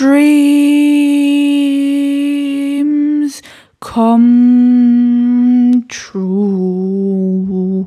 dreams come true.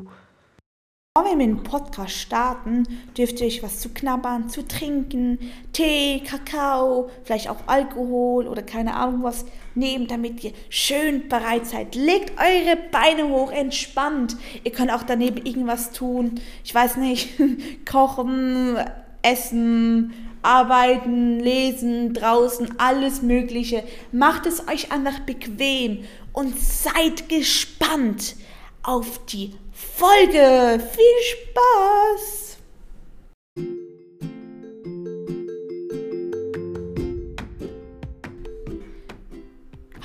Bevor wir mit dem Podcast starten, dürft ihr euch was zu knabbern, zu trinken, Tee, Kakao, vielleicht auch Alkohol oder keine Ahnung was nehmen, damit ihr schön bereit seid. Legt eure Beine hoch, entspannt. Ihr könnt auch daneben irgendwas tun. Ich weiß nicht, kochen, essen, arbeiten, lesen, draußen, alles Mögliche. Macht es euch einfach bequem und seid gespannt auf die Folge. Viel Spaß!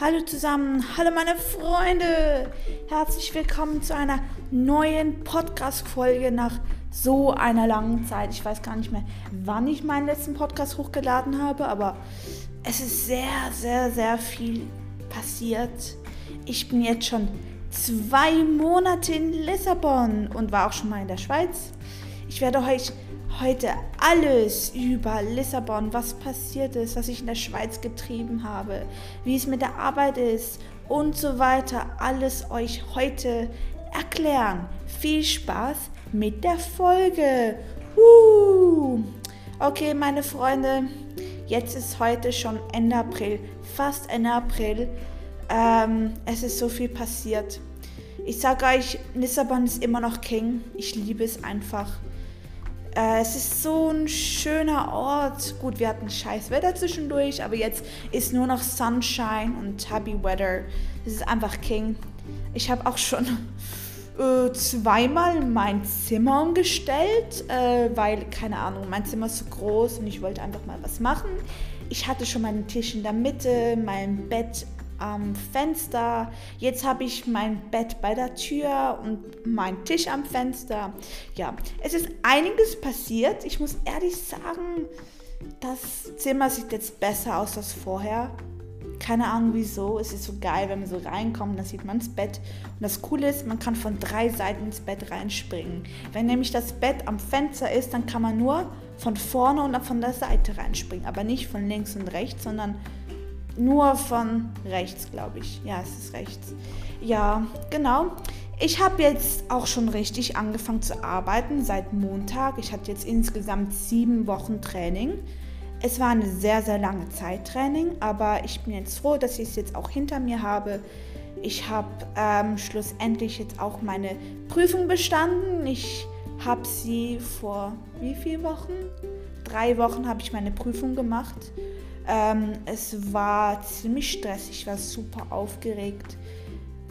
Hallo zusammen, hallo meine Freunde. Herzlich willkommen zu einer neuen Podcast-Folge nach so einer langen Zeit. Ich weiß gar nicht mehr, wann ich meinen letzten Podcast hochgeladen habe, aber es ist sehr, sehr, sehr viel passiert. Ich bin jetzt schon zwei Monate in Lissabon und war auch schon mal in der Schweiz. Ich werde euch heute alles über Lissabon, was passiert ist, was ich in der Schweiz getrieben habe, wie es mit der Arbeit ist und so weiter, alles euch heute erklären. Viel Spaß mit der Folge. Uh. Okay, meine Freunde, jetzt ist heute schon Ende April, fast Ende April. Ähm, es ist so viel passiert. Ich sage euch, Lissabon ist immer noch King. Ich liebe es einfach. Äh, es ist so ein schöner Ort. Gut, wir hatten scheiß Wetter zwischendurch, aber jetzt ist nur noch Sunshine und Happy Weather. Es ist einfach King. Ich habe auch schon äh, zweimal mein Zimmer umgestellt, äh, weil, keine Ahnung, mein Zimmer ist so groß und ich wollte einfach mal was machen. Ich hatte schon meinen Tisch in der Mitte, mein Bett am Fenster. Jetzt habe ich mein Bett bei der Tür und meinen Tisch am Fenster. Ja, es ist einiges passiert. Ich muss ehrlich sagen, das Zimmer sieht jetzt besser aus als vorher. Keine Ahnung wieso. Es ist so geil, wenn man so reinkommt, dann sieht man das Bett. Und das Coole ist, man kann von drei Seiten ins Bett reinspringen. Wenn nämlich das Bett am Fenster ist, dann kann man nur von vorne und von der Seite reinspringen. Aber nicht von links und rechts, sondern nur von rechts, glaube ich. Ja, es ist rechts. Ja, genau. Ich habe jetzt auch schon richtig angefangen zu arbeiten seit Montag. Ich hatte jetzt insgesamt sieben Wochen Training. Es war eine sehr, sehr lange Zeit Training, aber ich bin jetzt froh, dass ich es jetzt auch hinter mir habe. Ich habe ähm, schlussendlich jetzt auch meine Prüfung bestanden. Ich habe sie vor wie vielen Wochen? Drei Wochen habe ich meine Prüfung gemacht. Ähm, es war ziemlich stressig, ich war super aufgeregt.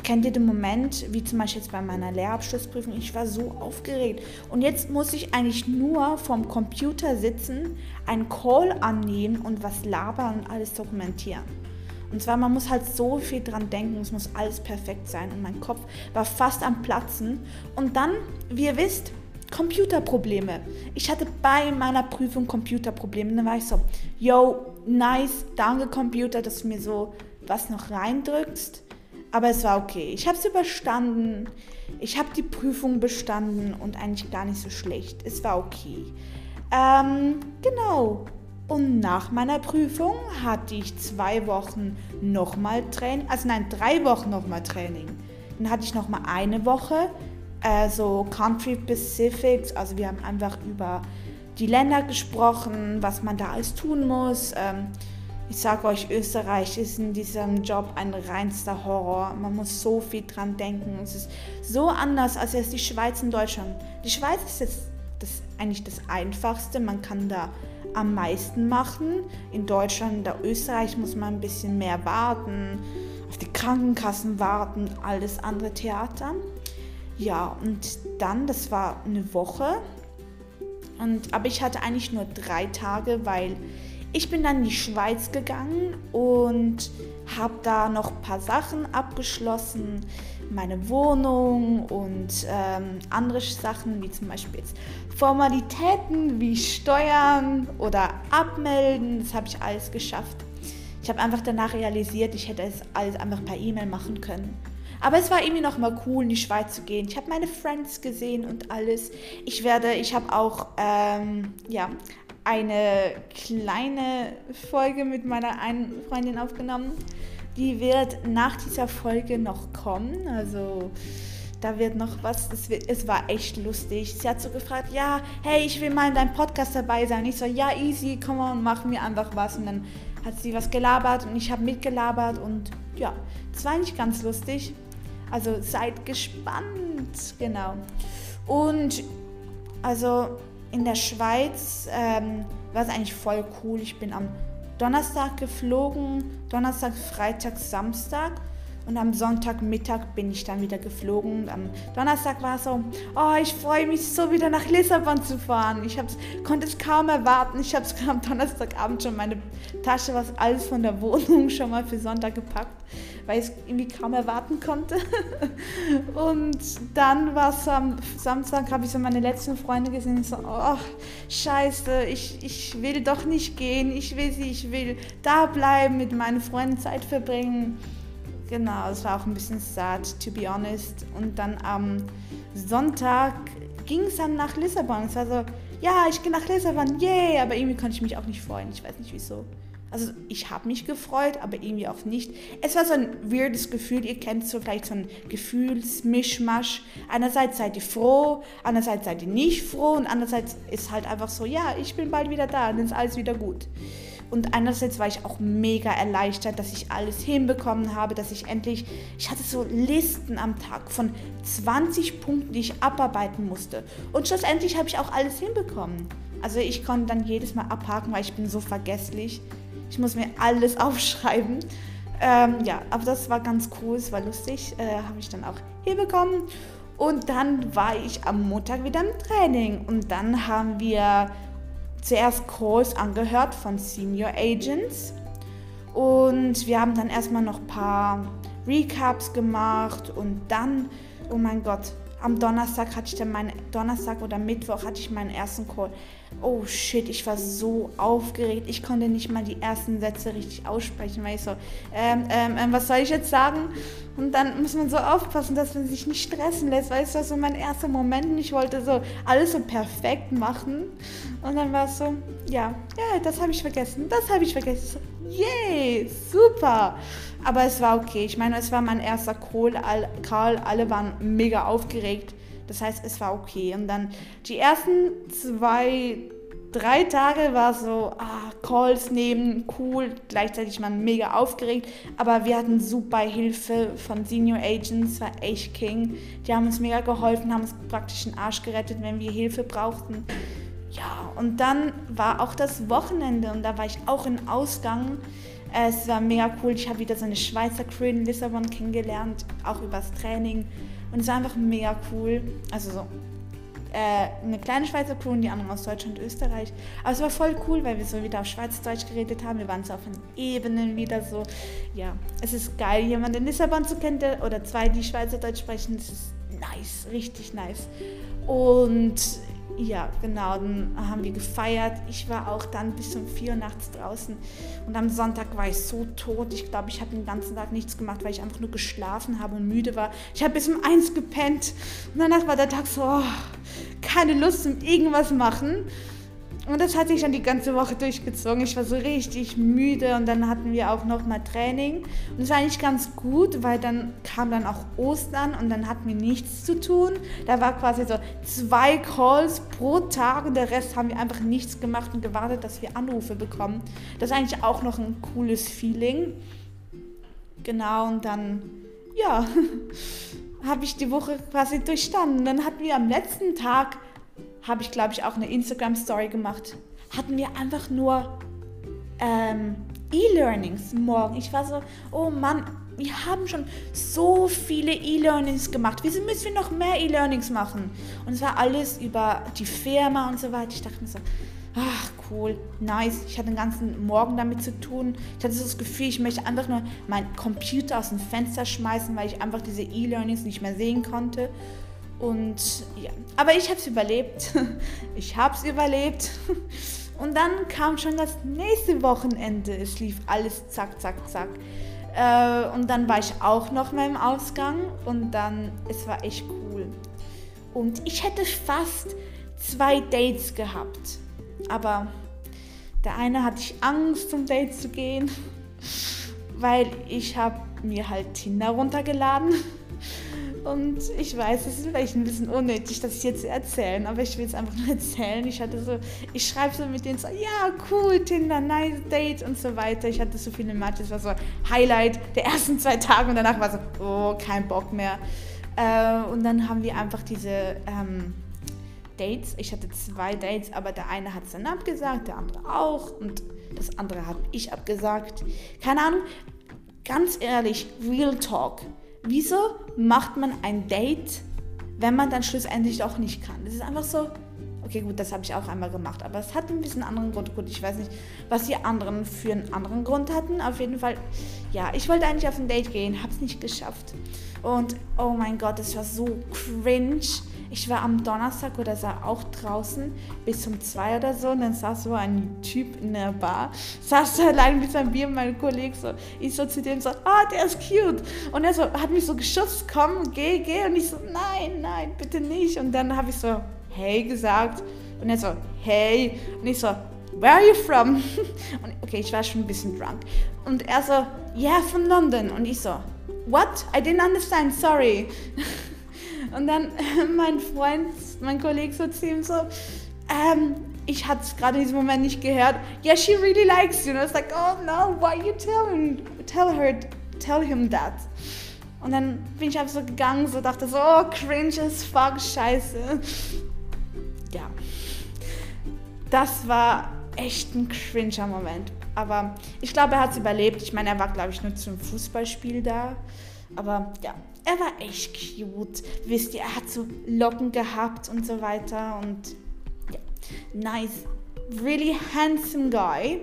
Kennt ihr den Moment, wie zum Beispiel jetzt bei meiner Lehrabschlussprüfung, ich war so aufgeregt. Und jetzt muss ich eigentlich nur vorm Computer sitzen, einen Call annehmen und was labern und alles dokumentieren. Und zwar, man muss halt so viel dran denken, es muss alles perfekt sein. Und mein Kopf war fast am Platzen. Und dann, wie ihr wisst, Computerprobleme. Ich hatte bei meiner Prüfung Computerprobleme. Dann war ich so, yo, nice, danke Computer, dass du mir so was noch reindrückst. Aber es war okay. Ich habe es überstanden. Ich habe die Prüfung bestanden und eigentlich gar nicht so schlecht. Es war okay. Ähm, genau. Und nach meiner Prüfung hatte ich zwei Wochen nochmal Training. Also nein, drei Wochen nochmal Training. Dann hatte ich nochmal eine Woche also Country Pacifics. Also wir haben einfach über die Länder gesprochen, was man da alles tun muss. Ähm, ich sage euch, Österreich ist in diesem Job ein reinster Horror. Man muss so viel dran denken. Es ist so anders als jetzt die Schweiz und Deutschland. Die Schweiz ist jetzt das, eigentlich das Einfachste. Man kann da am meisten machen. In Deutschland, in Österreich muss man ein bisschen mehr warten, auf die Krankenkassen warten, alles andere Theater. Ja, und dann, das war eine Woche. Und, aber ich hatte eigentlich nur drei Tage, weil ich bin dann in die Schweiz gegangen und habe da noch ein paar Sachen abgeschlossen. Meine Wohnung und ähm, andere Sachen, wie zum Beispiel jetzt Formalitäten wie Steuern oder Abmelden. Das habe ich alles geschafft. Ich habe einfach danach realisiert, ich hätte es alles einfach per E-Mail machen können. Aber es war irgendwie noch mal cool, in die Schweiz zu gehen. Ich habe meine Friends gesehen und alles. Ich werde, ich habe auch, ähm, ja, eine kleine Folge mit meiner einen Freundin aufgenommen. Die wird nach dieser Folge noch kommen. Also da wird noch was. Es, wird, es war echt lustig. Sie hat so gefragt, ja, hey, ich will mal in deinem Podcast dabei sein. Ich so, ja, easy, komm mal und mach mir einfach was. Und dann hat sie was gelabert und ich habe mitgelabert und ja, es war eigentlich ganz lustig. Also seid gespannt, genau. Und also in der Schweiz ähm, war es eigentlich voll cool. Ich bin am Donnerstag geflogen, Donnerstag, Freitag, Samstag und am Sonntagmittag bin ich dann wieder geflogen. Und am Donnerstag war es so, oh, ich freue mich so wieder nach Lissabon zu fahren. Ich konnte es kaum erwarten. Ich habe es am Donnerstagabend schon meine Tasche, was alles von der Wohnung schon mal für Sonntag gepackt, weil ich es irgendwie kaum erwarten konnte. und dann war es am Samstag, habe ich so meine letzten Freunde gesehen. So, oh, scheiße, ich, ich will doch nicht gehen. Ich will sie, ich will da bleiben, mit meinen Freunden Zeit verbringen. Genau, es war auch ein bisschen sad, to be honest. Und dann am Sonntag ging es dann nach Lissabon. Es war so, ja, ich gehe nach Lissabon, yay! Aber irgendwie konnte ich mich auch nicht freuen. Ich weiß nicht wieso. Also ich habe mich gefreut, aber irgendwie auch nicht. Es war so ein weirdes Gefühl. Ihr kennt so vielleicht so ein Gefühlsmischmasch. Einerseits seid ihr froh, andererseits seid ihr nicht froh und andererseits ist halt einfach so, ja, ich bin bald wieder da, dann ist alles wieder gut. Und einerseits war ich auch mega erleichtert, dass ich alles hinbekommen habe, dass ich endlich, ich hatte so Listen am Tag von 20 Punkten, die ich abarbeiten musste. Und schlussendlich habe ich auch alles hinbekommen. Also ich konnte dann jedes Mal abhaken, weil ich bin so vergesslich. Ich muss mir alles aufschreiben. Ähm, ja, aber das war ganz cool, es war lustig, äh, habe ich dann auch hinbekommen. Und dann war ich am Montag wieder im Training und dann haben wir zuerst Calls angehört von Senior Agents und wir haben dann erstmal noch ein paar Recaps gemacht und dann, oh mein Gott, am Donnerstag hatte ich dann meinen, Donnerstag oder Mittwoch hatte ich meinen ersten Call. Oh shit, ich war so aufgeregt. Ich konnte nicht mal die ersten Sätze richtig aussprechen, weil ich so, ähm, ähm, ähm, was soll ich jetzt sagen? Und dann muss man so aufpassen, dass man sich nicht stressen lässt, es war so mein erster Moment ich wollte so alles so perfekt machen. Und dann war es so, ja, ja, das habe ich vergessen, das habe ich vergessen. Yay, super. Aber es war okay. Ich meine, es war mein erster Call. Karl, alle waren mega aufgeregt. Das heißt, es war okay. Und dann die ersten zwei, drei Tage war so, ah, Calls nehmen, cool. Gleichzeitig man mega aufgeregt. Aber wir hatten super Hilfe von Senior Agents, war echt King. Die haben uns mega geholfen, haben uns praktisch den Arsch gerettet, wenn wir Hilfe brauchten. Ja, und dann war auch das Wochenende und da war ich auch in Ausgang. Es war mega cool. Ich habe wieder so eine Schweizer Crew in Lissabon kennengelernt, auch übers Training. Und es war einfach mega cool. Also so äh, eine kleine Schweizer Crew und die anderen aus Deutschland und Österreich. Aber es war voll cool, weil wir so wieder auf Schweizerdeutsch geredet haben. Wir waren so auf den Ebenen wieder so. Ja, es ist geil, jemanden in Lissabon zu kennen der, oder zwei, die Schweizerdeutsch sprechen. Es ist nice, richtig nice. Und ja, genau, dann haben wir gefeiert. Ich war auch dann bis um 4 Uhr nachts draußen und am Sonntag war ich so tot. Ich glaube, ich habe den ganzen Tag nichts gemacht, weil ich einfach nur geschlafen habe und müde war. Ich habe bis um 1 gepennt und danach war der Tag so, oh, keine Lust zum irgendwas machen. Und das hat sich dann die ganze Woche durchgezogen. Ich war so richtig müde und dann hatten wir auch noch mal Training. Und es war eigentlich ganz gut, weil dann kam dann auch Ostern und dann hatten wir nichts zu tun. Da war quasi so zwei Calls pro Tag und der Rest haben wir einfach nichts gemacht und gewartet, dass wir Anrufe bekommen. Das ist eigentlich auch noch ein cooles Feeling. Genau, und dann, ja, habe ich die Woche quasi durchstanden. Dann hatten wir am letzten Tag habe ich, glaube ich, auch eine Instagram-Story gemacht. Hatten wir einfach nur ähm, E-Learnings morgen. Ich war so, oh Mann, wir haben schon so viele E-Learnings gemacht. Wieso müssen wir noch mehr E-Learnings machen? Und es war alles über die Firma und so weiter. Ich dachte mir so, ach cool, nice. Ich hatte den ganzen Morgen damit zu tun. Ich hatte das Gefühl, ich möchte einfach nur meinen Computer aus dem Fenster schmeißen, weil ich einfach diese E-Learnings nicht mehr sehen konnte. Und ja, aber ich habe es überlebt. Ich habe es überlebt. Und dann kam schon das nächste Wochenende. Es lief alles zack, zack, zack. Äh, und dann war ich auch noch mal im Ausgang und dann, es war echt cool. Und ich hätte fast zwei Dates gehabt. Aber Der eine hatte ich Angst, zum Date zu gehen, weil ich habe mir halt Tinder runtergeladen. Und ich weiß, es ist vielleicht ein bisschen unnötig, das jetzt zu erzählen, aber ich will es einfach nur erzählen. Ich hatte so, ich schreibe so mit denen so, ja, cool, Tinder, nice Date und so weiter. Ich hatte so viele Matches, war so Highlight der ersten zwei Tage und danach war so, oh, kein Bock mehr. Äh, und dann haben wir einfach diese ähm, Dates. Ich hatte zwei Dates, aber der eine hat es dann abgesagt, der andere auch und das andere habe ich abgesagt. Keine Ahnung, ganz ehrlich, Real Talk. Wieso macht man ein Date, wenn man dann schlussendlich auch nicht kann? Das ist einfach so, okay, gut, das habe ich auch einmal gemacht, aber es hat ein bisschen anderen Grund. Gut, ich weiß nicht, was die anderen für einen anderen Grund hatten. Auf jeden Fall, ja, ich wollte eigentlich auf ein Date gehen, habe es nicht geschafft. Und oh mein Gott, es war so cringe. Ich war am Donnerstag oder sah auch draußen bis um zwei oder so und dann saß so ein Typ in der Bar, saß da allein mit seinem Bier mein Kollege so, ich so zu dem so, ah, der ist cute. Und er so, hat mich so geschubst, komm, geh, geh. Und ich so, nein, nein, bitte nicht. Und dann habe ich so, hey gesagt. Und er so, hey. Und ich so, where are you from? Und okay, ich war schon ein bisschen drunk. Und er so, yeah, from London. Und ich so, what? I didn't understand, sorry. Und dann mein Freund, mein Kollege so zu ihm so, ähm, ich hatte es gerade in diesem Moment nicht gehört. Yeah, she really likes you. Und I was like, oh no, why you tell him, tell her, tell him that? Und dann bin ich einfach so gegangen, so dachte so, oh, cringe as fuck, scheiße. Ja. Das war echt ein cringer Moment. Aber ich glaube, er hat es überlebt. Ich meine, er war, glaube ich, nur zum Fußballspiel da. Aber ja, er war echt cute. Wisst ihr, er hat so Locken gehabt und so weiter. Und ja, nice. Really handsome guy.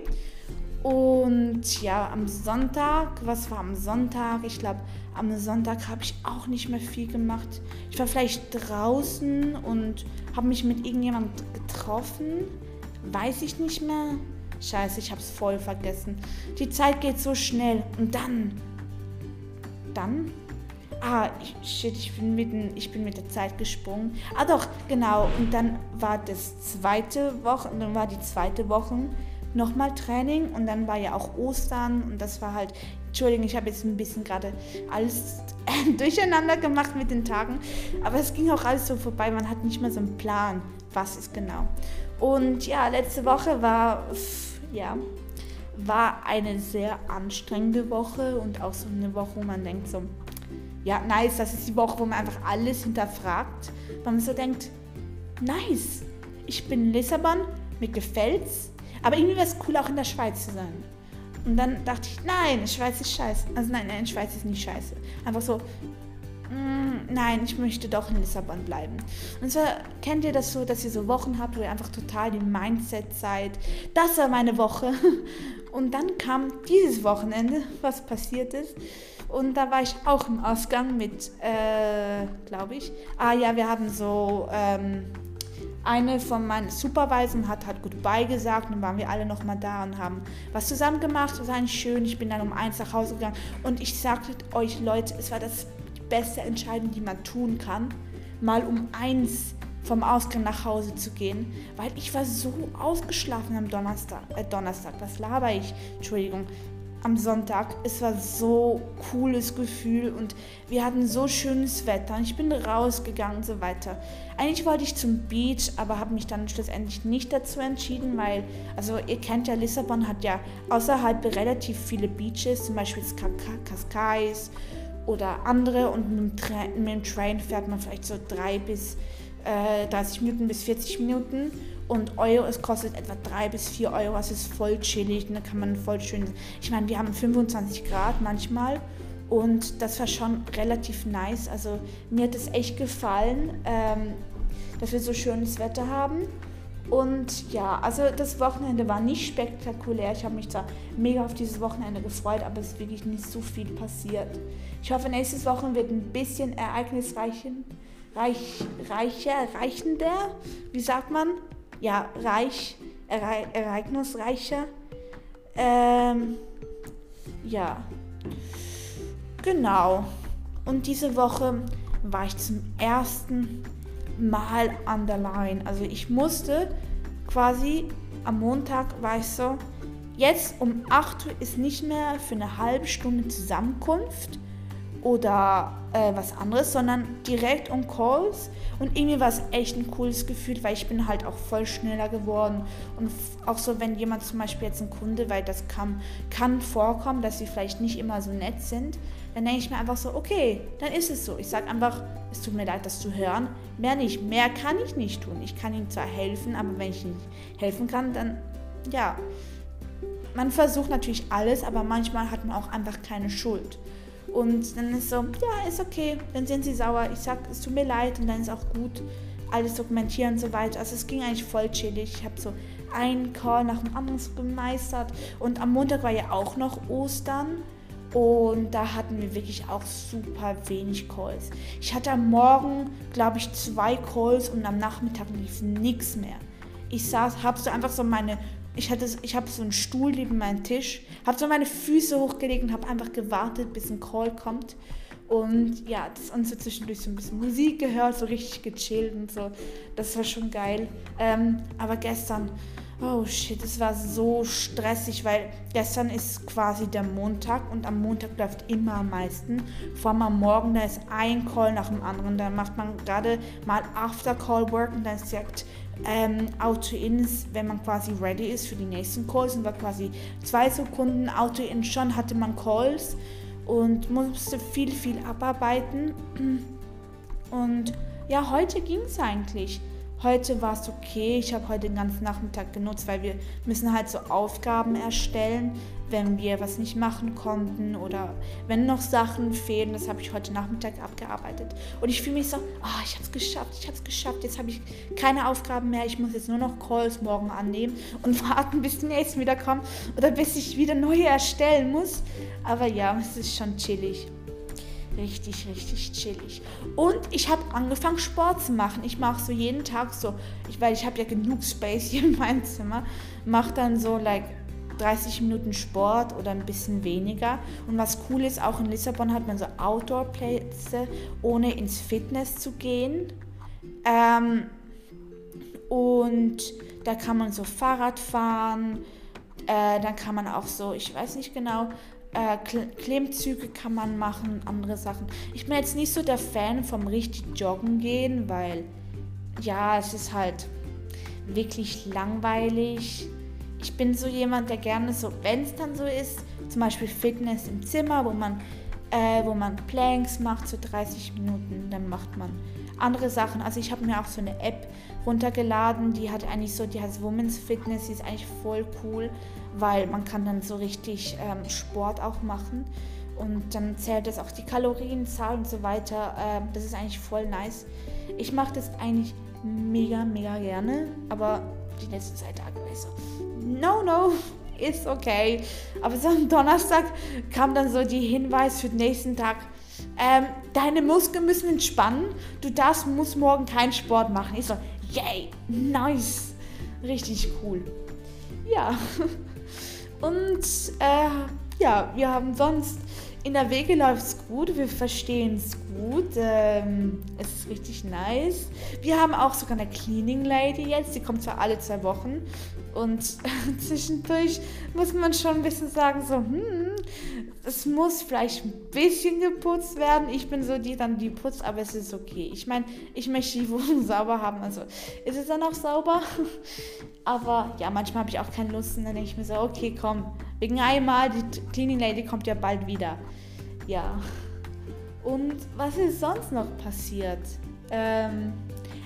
Und ja, am Sonntag, was war am Sonntag? Ich glaube, am Sonntag habe ich auch nicht mehr viel gemacht. Ich war vielleicht draußen und habe mich mit irgendjemandem getroffen. Weiß ich nicht mehr. Scheiße, ich habe es voll vergessen. Die Zeit geht so schnell. Und dann dann. Ah, shit, ich bin, mitten, ich bin mit der Zeit gesprungen. Ah doch, genau. Und dann war das zweite Woche, dann war die zweite Woche nochmal Training und dann war ja auch Ostern und das war halt, Entschuldigung, ich habe jetzt ein bisschen gerade alles durcheinander gemacht mit den Tagen, aber es ging auch alles so vorbei, man hat nicht mehr so einen Plan, was ist genau. Und ja, letzte Woche war, ja, war eine sehr anstrengende Woche und auch so eine Woche, wo man denkt so, ja, nice, das ist die Woche, wo man einfach alles hinterfragt, weil man so denkt, nice, ich bin in Lissabon, mir gefällt's, aber irgendwie wäre es cool, auch in der Schweiz zu sein. Und dann dachte ich, nein, Schweiz ist scheiße. Also nein, nein, Schweiz ist nicht scheiße. Einfach so, mm, nein, ich möchte doch in Lissabon bleiben. Und zwar kennt ihr das so, dass ihr so Wochen habt, wo ihr einfach total im Mindset seid. Das war meine Woche. Und dann kam dieses Wochenende, was passiert ist. Und da war ich auch im Ausgang mit, äh, glaube ich. Ah ja, wir haben so, ähm, eine von meinen Supervisern hat halt Goodbye gesagt dann waren wir alle nochmal da und haben was zusammen gemacht. Das war eigentlich schön. Ich bin dann um eins nach Hause gegangen und ich sagte euch Leute, es war das beste Entscheidung, die man tun kann, mal um eins vom Ausgang nach Hause zu gehen, weil ich war so ausgeschlafen am Donnerstag, äh Donnerstag, was laber ich? Entschuldigung, am Sonntag. Es war so cooles Gefühl und wir hatten so schönes Wetter. Und ich bin rausgegangen und so weiter. Eigentlich wollte ich zum Beach, aber habe mich dann schlussendlich nicht dazu entschieden, weil, also ihr kennt ja, Lissabon hat ja außerhalb relativ viele Beaches, zum Beispiel Cascais oder andere und mit dem, Train, mit dem Train fährt man vielleicht so drei bis äh, 30 Minuten bis 40 Minuten. Und Euro, es kostet etwa 3 bis 4 Euro, es ist voll chillig, da kann man voll schön, ich meine, wir haben 25 Grad manchmal. Und das war schon relativ nice, also mir hat es echt gefallen, ähm, dass wir so schönes Wetter haben. Und ja, also das Wochenende war nicht spektakulär. Ich habe mich zwar mega auf dieses Wochenende gefreut, aber es ist wirklich nicht so viel passiert. Ich hoffe, nächstes Wochenende wird ein bisschen ereignisreicher, reich, reicher, reichender, wie sagt man? Ja, reich, erei ereignisreicher. Ähm, ja, genau. Und diese Woche war ich zum ersten Mal an der Line. Also ich musste quasi am Montag war ich so, jetzt um 8 Uhr ist nicht mehr für eine halbe Stunde Zusammenkunft oder äh, was anderes, sondern direkt um Calls. Und irgendwie war es echt ein cooles Gefühl, weil ich bin halt auch voll schneller geworden. Und auch so, wenn jemand zum Beispiel jetzt ein Kunde, weil das kann, kann vorkommen, dass sie vielleicht nicht immer so nett sind, dann denke ich mir einfach so, okay, dann ist es so. Ich sage einfach, es tut mir leid, das zu hören. Mehr nicht. Mehr kann ich nicht tun. Ich kann ihm zwar helfen, aber wenn ich nicht helfen kann, dann ja. Man versucht natürlich alles, aber manchmal hat man auch einfach keine Schuld. Und dann ist so, ja, ist okay, dann sind sie sauer. Ich sag, es tut mir leid und dann ist auch gut. Alles dokumentieren und so weiter. Also es ging eigentlich voll chillig. Ich habe so einen Call nach dem anderen gemeistert. Und am Montag war ja auch noch Ostern. Und da hatten wir wirklich auch super wenig Calls. Ich hatte am Morgen, glaube ich, zwei Calls und am Nachmittag lief nichts mehr. Ich saß, habe so einfach so meine ich, hatte, ich habe so einen Stuhl neben meinem Tisch, habe so meine Füße hochgelegt und habe einfach gewartet, bis ein Call kommt. Und ja, das und so zwischendurch so ein bisschen Musik gehört, so richtig gechillt und so. Das war schon geil. Ähm, aber gestern, oh shit, es war so stressig, weil gestern ist quasi der Montag und am Montag läuft immer am meisten. Vor allem am Morgen, da ist ein Call nach dem anderen. Da macht man gerade mal After-Call-Work und dann ist direkt ähm, Auto-In, wenn man quasi ready ist für die nächsten Calls und war quasi zwei Sekunden Auto-In schon, hatte man Calls und musste viel, viel abarbeiten. Und ja, heute ging es eigentlich. Heute war es okay. Ich habe heute den ganzen Nachmittag genutzt, weil wir müssen halt so Aufgaben erstellen, wenn wir was nicht machen konnten oder wenn noch Sachen fehlen. Das habe ich heute Nachmittag abgearbeitet. Und ich fühle mich so, oh, ich habe es geschafft, ich habe es geschafft. Jetzt habe ich keine Aufgaben mehr. Ich muss jetzt nur noch Calls morgen annehmen und warten, bis die nächsten wieder kommen oder bis ich wieder neue erstellen muss. Aber ja, es ist schon chillig richtig, richtig chillig. Und ich habe angefangen Sport zu machen. Ich mache so jeden Tag so, ich, weil ich habe ja genug Space hier in meinem Zimmer, mache dann so like 30 Minuten Sport oder ein bisschen weniger. Und was cool ist, auch in Lissabon hat man so Outdoor-Plätze, ohne ins Fitness zu gehen. Ähm, und da kann man so Fahrrad fahren. Äh, dann kann man auch so, ich weiß nicht genau, äh, Klimmzüge kann man machen, andere Sachen. Ich bin jetzt nicht so der Fan vom richtig Joggen gehen, weil ja, es ist halt wirklich langweilig. Ich bin so jemand, der gerne so, wenn es dann so ist, zum Beispiel Fitness im Zimmer, wo man, äh, wo man Planks macht, so 30 Minuten, dann macht man andere Sachen. Also ich habe mir auch so eine App runtergeladen, die hat eigentlich so, die heißt Women's Fitness, die ist eigentlich voll cool, weil man kann dann so richtig ähm, Sport auch machen und dann zählt es auch die Kalorienzahl und so weiter. Ähm, das ist eigentlich voll nice. Ich mache das eigentlich mega, mega gerne, aber die letzten zwei Tage war ich so, no, no, ist okay. Aber so am Donnerstag kam dann so die Hinweis für den nächsten Tag, ähm, deine Muskeln müssen entspannen, du darfst, musst morgen keinen Sport machen. Ich so, yay, nice, richtig cool. Ja, und äh, ja, wir haben sonst, in der Wege läuft es gut, wir verstehen es gut, ähm, es ist richtig nice. Wir haben auch sogar eine Cleaning Lady jetzt, die kommt zwar alle zwei Wochen und zwischendurch muss man schon ein bisschen sagen, so, hm, es muss vielleicht ein bisschen geputzt werden. Ich bin so die dann, die putzt, aber es ist okay. Ich meine, ich möchte die Wohnung sauber haben, also ist es dann auch sauber. aber ja, manchmal habe ich auch keine Lust und dann denke ich mir so, okay, komm, wegen einmal, die Cleaning Lady kommt ja bald wieder. Ja. Und was ist sonst noch passiert? Ähm,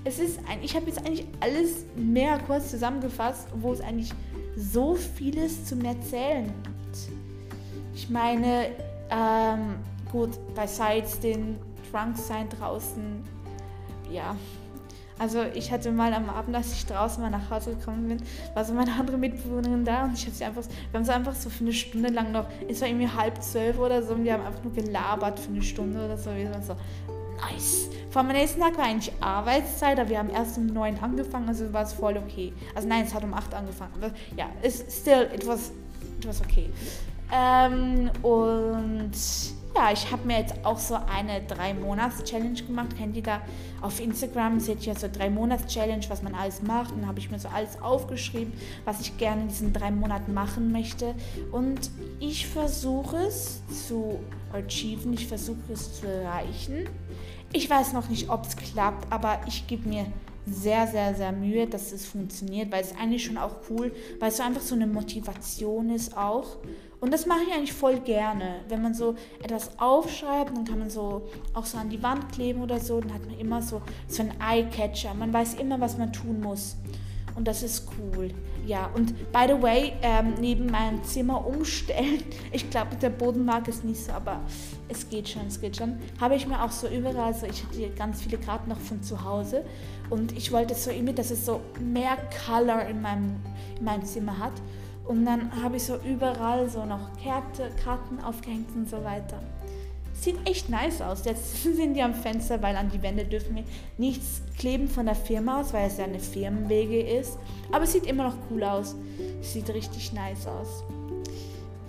es ist ein, ich habe jetzt eigentlich alles mehr kurz zusammengefasst, wo es eigentlich so vieles zum Erzählen gibt. Ich meine, ähm, gut, besides den Drunks sein draußen, ja. Also ich hatte mal am Abend, als ich draußen mal nach Hause gekommen bin, war so meine andere Mitbewohnerin da und ich habe sie einfach, wir haben sie einfach so für eine Stunde lang noch, es war irgendwie halb zwölf oder so und wir haben einfach nur gelabert für eine Stunde oder so. Wir waren so, nice. Am nächsten Tag war eigentlich Arbeitszeit, aber wir haben erst um neun angefangen, also war es voll okay. Also nein, es hat um acht angefangen. Aber ja, it's still, it was, it was okay. Ähm, und ja, ich habe mir jetzt auch so eine drei Monats Challenge gemacht. Kennt ihr da auf Instagram? Seht ihr so drei Monats Challenge, was man alles macht. Dann habe ich mir so alles aufgeschrieben, was ich gerne in diesen drei Monaten machen möchte. Und ich versuche es zu achieven. Ich versuche es zu erreichen. Ich weiß noch nicht, ob es klappt, aber ich gebe mir sehr, sehr, sehr Mühe, dass es funktioniert, weil es eigentlich schon auch cool, weil es so einfach so eine Motivation ist auch. Und das mache ich eigentlich voll gerne. Wenn man so etwas aufschreibt, dann kann man so auch so an die Wand kleben oder so, dann hat man immer so, so einen Eye-Catcher. Man weiß immer, was man tun muss. Und das ist cool. Ja, und by the way, ähm, neben meinem Zimmer umstellen, ich glaube, der Boden mag es nicht so, aber es geht schon, es geht schon, habe ich mir auch so überall, so ich hatte ganz viele Karten noch von zu Hause und ich wollte so irgendwie, dass es so mehr Color in meinem, in meinem Zimmer hat. Und dann habe ich so überall so noch Karte, Karten aufgehängt und so weiter. Sieht echt nice aus. Jetzt sind die am Fenster, weil an die Wände dürfen wir nichts kleben von der Firma aus, weil es ja eine Firmenwege ist. Aber es sieht immer noch cool aus. Sieht richtig nice aus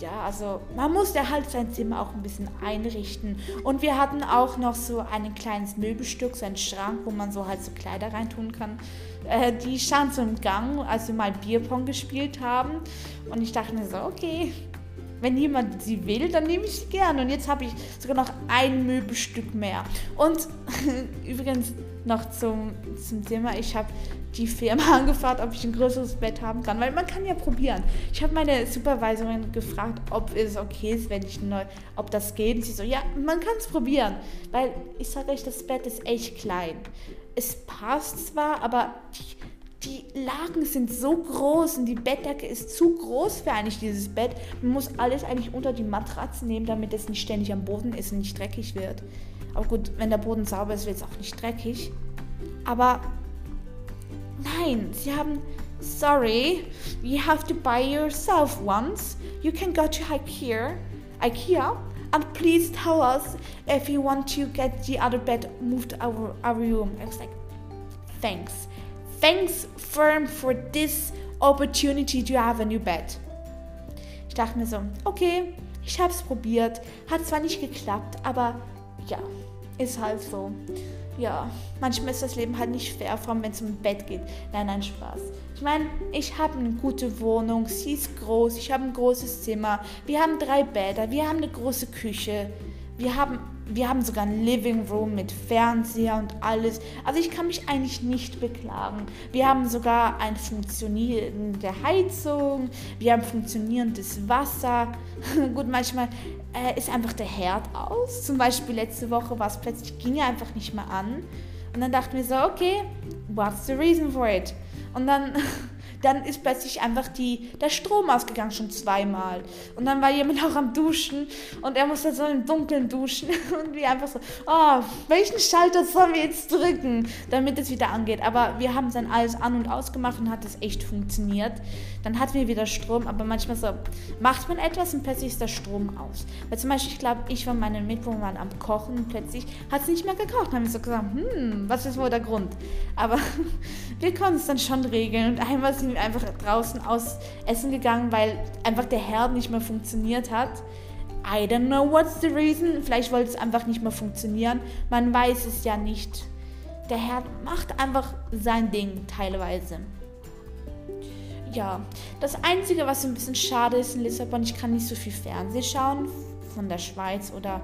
ja, also man musste halt sein Zimmer auch ein bisschen einrichten. Und wir hatten auch noch so ein kleines Möbelstück, so einen Schrank, wo man so halt so Kleider reintun kann. Äh, die stand so im Gang, als wir mal Bierpong gespielt haben. Und ich dachte mir so, okay, wenn jemand sie will, dann nehme ich sie gerne. Und jetzt habe ich sogar noch ein Möbelstück mehr. Und übrigens noch zum, zum Thema, ich habe die Firma angefragt, ob ich ein größeres Bett haben kann, weil man kann ja probieren. Ich habe meine Supervisorin gefragt, ob es okay ist, wenn ich neu, ob das geht. Und sie so, ja, man kann es probieren, weil ich sage euch, das Bett ist echt klein. Es passt zwar, aber die, die Lagen sind so groß und die Bettdecke ist zu groß für eigentlich dieses Bett. Man muss alles eigentlich unter die Matratze nehmen, damit es nicht ständig am Boden ist und nicht dreckig wird. Aber gut, wenn der Boden sauber ist, wird es auch nicht dreckig. Aber Nein, sie haben. Sorry, you have to buy yourself once. You can go to IKEA, IKEA, and please tell us if you want to get the other bed moved our our room. I was like, thanks, thanks firm for this opportunity to have a new bed. Ich dachte mir so, okay, ich habe es probiert, hat zwar nicht geklappt, aber ja, ist halt so ja, manchmal ist das Leben halt nicht fair, vor allem wenn es um Bett geht. Nein, nein, Spaß. Ich meine, ich habe eine gute Wohnung, sie ist groß, ich habe ein großes Zimmer, wir haben drei Bäder, wir haben eine große Küche, wir haben, wir haben sogar ein Living Room mit Fernseher und alles. Also ich kann mich eigentlich nicht beklagen. Wir haben sogar eine funktionierende Heizung, wir haben funktionierendes Wasser. Gut, manchmal äh, ist einfach der Herd aus. Zum Beispiel letzte Woche war es plötzlich, ging er einfach nicht mehr an. Und dann dachten wir so, okay, what's the reason for it? Und dann dann ist plötzlich einfach die, der Strom ausgegangen, schon zweimal. Und dann war jemand auch am Duschen und er musste so im Dunkeln duschen und wir einfach so, oh, welchen Schalter sollen wir jetzt drücken, damit es wieder angeht. Aber wir haben dann alles an und ausgemacht und hat es echt funktioniert. Dann hatten wir wieder Strom, aber manchmal so, macht man etwas und plötzlich ist der Strom aus. Weil zum Beispiel, ich glaube, ich und meine Mitbewohner waren am Kochen und plötzlich hat es nicht mehr gekocht. Dann haben wir so gesagt, hm, was ist wohl der Grund? Aber wir konnten es dann schon regeln und einmal sind wir einfach draußen aus essen gegangen, weil einfach der Herd nicht mehr funktioniert hat. I don't know what's the reason. Vielleicht wollte es einfach nicht mehr funktionieren. Man weiß es ja nicht. Der Herd macht einfach sein Ding teilweise. Ja, das Einzige, was ein bisschen schade ist in Lissabon, ich kann nicht so viel Fernsehen schauen von der Schweiz oder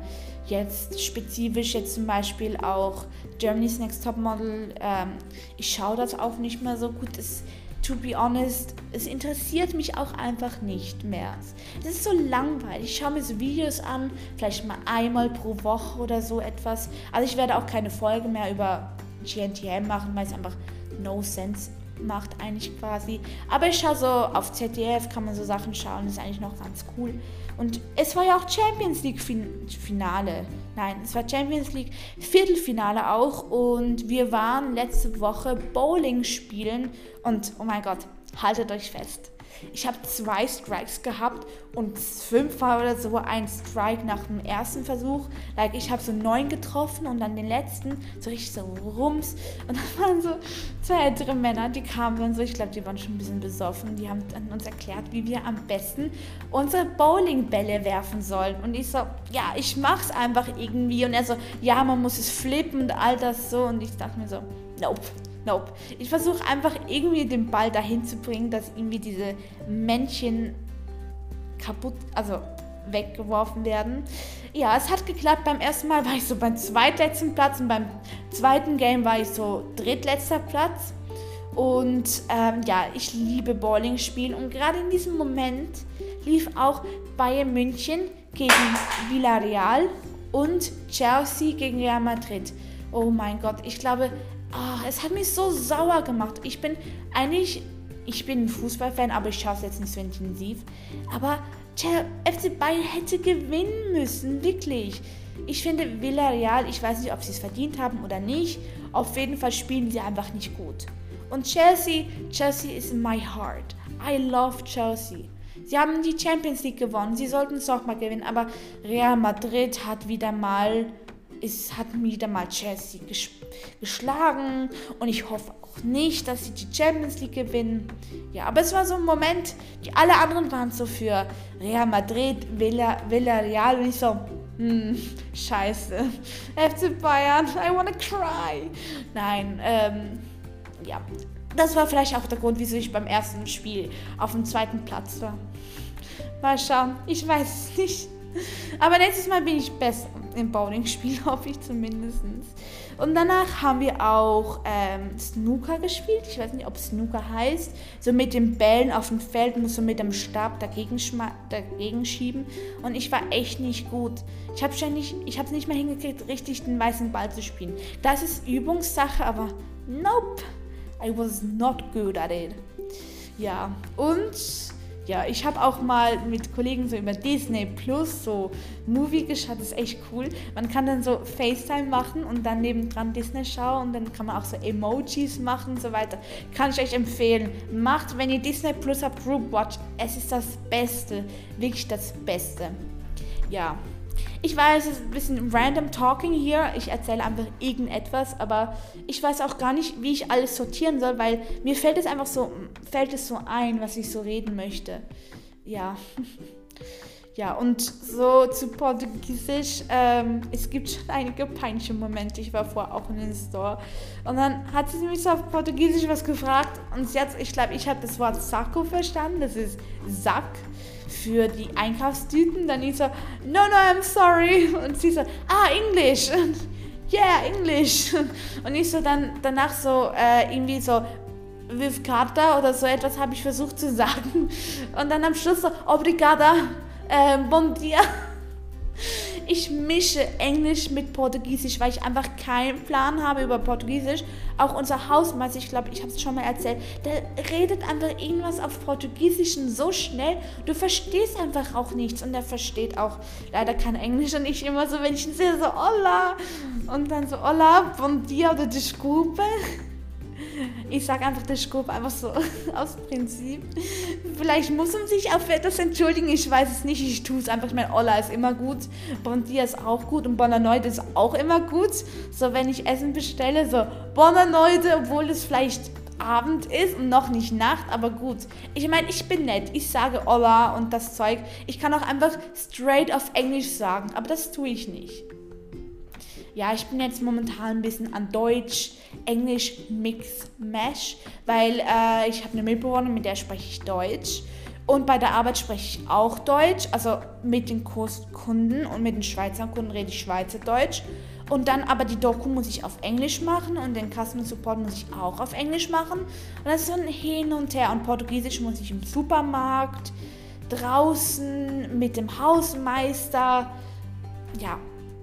jetzt spezifisch jetzt zum Beispiel auch Germany's Next Top Model. Ähm, ich schaue das auch nicht mehr so gut. Es, to be honest, es interessiert mich auch einfach nicht mehr. Es ist so langweilig. Ich schaue mir so Videos an, vielleicht mal einmal pro Woche oder so etwas. Also ich werde auch keine Folge mehr über GNTM machen, weil es einfach no sense macht eigentlich quasi. Aber ich schaue so auf ZDF, kann man so Sachen schauen, ist eigentlich noch ganz cool. Und es war ja auch Champions League Finale. Nein, es war Champions League Viertelfinale auch. Und wir waren letzte Woche Bowling spielen. Und oh mein Gott, haltet euch fest. Ich habe zwei Strikes gehabt und fünfmal oder so ein Strike nach dem ersten Versuch. Like, ich habe so neun getroffen und dann den letzten so richtig so rums. Und dann waren so zwei ältere Männer, die kamen dann so, ich glaube, die waren schon ein bisschen besoffen. Die haben dann uns erklärt, wie wir am besten unsere Bowlingbälle werfen sollen. Und ich so, ja, ich mach's einfach irgendwie. Und er so, ja, man muss es flippen und all das so. Und ich dachte mir so, nope. Nope. Ich versuche einfach irgendwie den Ball dahin zu bringen, dass irgendwie diese Männchen kaputt, also weggeworfen werden. Ja, es hat geklappt. Beim ersten Mal war ich so beim zweitletzten Platz und beim zweiten Game war ich so drittletzter Platz. Und ähm, ja, ich liebe Bowling spielen und gerade in diesem Moment lief auch Bayern München gegen Villarreal und Chelsea gegen Real Madrid. Oh mein Gott, ich glaube, oh, es hat mich so sauer gemacht. Ich bin eigentlich, ich bin ein Fußballfan, aber ich schaue es jetzt nicht so intensiv. Aber FC Bayern hätte gewinnen müssen, wirklich. Ich finde Villarreal, ich weiß nicht, ob sie es verdient haben oder nicht. Auf jeden Fall spielen sie einfach nicht gut. Und Chelsea, Chelsea is my heart. I love Chelsea. Sie haben die Champions League gewonnen. Sie sollten es auch mal gewinnen. Aber Real Madrid hat wieder mal es hat wieder mal Chelsea geschlagen und ich hoffe auch nicht, dass sie die Champions League gewinnen. Ja, aber es war so ein Moment, die alle anderen waren so für Real Madrid, Villa, Villarreal und ich so, hm, scheiße. FC Bayern, I wanna cry. Nein, ähm, ja. Das war vielleicht auch der Grund, wieso ich beim ersten Spiel auf dem zweiten Platz war. Mal schauen, ich weiß es nicht. Aber nächstes Mal bin ich besser im Bowling-Spiel, hoffe ich zumindest. Und danach haben wir auch ähm, Snooker gespielt. Ich weiß nicht, ob Snooker heißt. So mit den Bällen auf dem Feld muss so mit dem Stab dagegen, dagegen schieben. Und ich war echt nicht gut. Ich habe es nicht mehr hingekriegt, richtig den weißen Ball zu spielen. Das ist Übungssache, aber nope. I was not good at it. Ja, und ja, ich habe auch mal mit Kollegen so über Disney Plus so Movie geschaut, das ist echt cool. Man kann dann so FaceTime machen und dann nebendran Disney schauen und dann kann man auch so Emojis machen und so weiter. Kann ich euch empfehlen. Macht, wenn ihr Disney Plus habt, Group Watch. Es ist das Beste, wirklich das Beste. Ja, ich weiß, es ist ein bisschen random talking hier. Ich erzähle einfach irgendetwas, aber ich weiß auch gar nicht, wie ich alles sortieren soll, weil mir fällt es einfach so, fällt es so ein, was ich so reden möchte. Ja. Ja, und so zu Portugiesisch, ähm, es gibt schon einige peinliche Momente. Ich war vorher auch in den Store. Und dann hat sie mich so auf Portugiesisch was gefragt. Und jetzt, ich glaube, ich habe das Wort Saco verstanden. Das ist Sack für die Einkaufstüten. Dann ich so, no, no, I'm sorry. Und sie so, ah, English. yeah, English. Und ich so dann danach so äh, irgendwie so, with Carta oder so etwas habe ich versucht zu sagen. Und dann am Schluss so, obrigada, äh, bon dia ich mische Englisch mit Portugiesisch, weil ich einfach keinen Plan habe über Portugiesisch. Auch unser Hausmeister, ich glaube, ich habe es schon mal erzählt, der redet einfach irgendwas auf Portugiesisch so schnell, du verstehst einfach auch nichts und der versteht auch leider kein Englisch und ich immer so, wenn ich ihn sehe, so hola und dann so hola, bon dia oder desculpe. Ich sage einfach der Scope einfach so aus Prinzip. Vielleicht muss man sich auf etwas entschuldigen, ich weiß es nicht. Ich tue es einfach. Ich meine, Olla ist immer gut, Bondia ist auch gut und Bonanoide ist auch immer gut. So, wenn ich Essen bestelle, so Bonanoide, obwohl es vielleicht Abend ist und noch nicht Nacht, aber gut. Ich meine, ich bin nett. Ich sage Olla und das Zeug. Ich kann auch einfach straight auf Englisch sagen, aber das tue ich nicht. Ja, ich bin jetzt momentan ein bisschen an Deutsch, Englisch Mix Mesh, weil äh, ich habe eine Mitbewohnerin, mit der spreche ich Deutsch. Und bei der Arbeit spreche ich auch Deutsch, also mit den Kurskunden und mit den Schweizer Kunden rede ich Schweizerdeutsch. Und dann aber die Doku muss ich auf Englisch machen und den Customer Support muss ich auch auf Englisch machen. Und das ist so ein Hin und Her. Und Portugiesisch muss ich im Supermarkt, draußen, mit dem Hausmeister. Ja.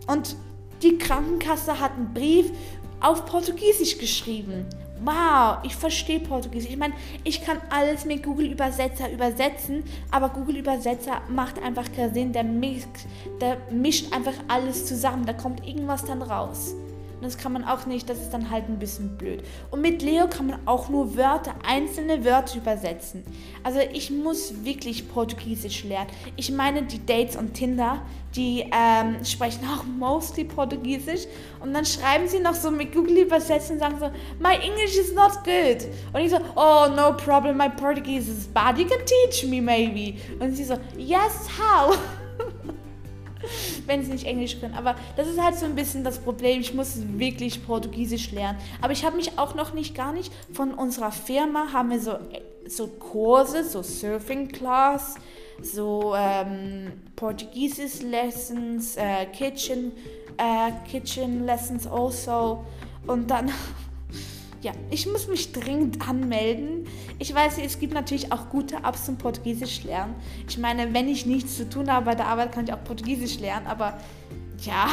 Und die Krankenkasse hat einen Brief auf Portugiesisch geschrieben. Wow, ich verstehe Portugiesisch. Ich meine, ich kann alles mit Google Übersetzer übersetzen, aber Google Übersetzer macht einfach keinen Sinn. Der mischt, der mischt einfach alles zusammen. Da kommt irgendwas dann raus. Das kann man auch nicht, das ist dann halt ein bisschen blöd. Und mit Leo kann man auch nur Wörter, einzelne Wörter übersetzen. Also ich muss wirklich Portugiesisch lernen. Ich meine, die Dates und Tinder, die ähm, sprechen auch mostly Portugiesisch und dann schreiben sie noch so mit Google übersetzen und sagen so, my English is not good. Und ich so, oh no problem, my Portuguese is bad, you can teach me maybe. Und sie so, yes, how? wenn sie nicht Englisch können. Aber das ist halt so ein bisschen das Problem. Ich muss wirklich Portugiesisch lernen. Aber ich habe mich auch noch nicht gar nicht von unserer Firma haben wir so, so Kurse, so Surfing Class, so ähm, Portugiesisch Lessons, äh, Kitchen, äh, Kitchen Lessons also. Und dann ja, ich muss mich dringend anmelden. Ich weiß, es gibt natürlich auch gute Apps zum Portugiesisch lernen. Ich meine, wenn ich nichts zu tun habe bei der Arbeit, kann ich auch Portugiesisch lernen. Aber ja,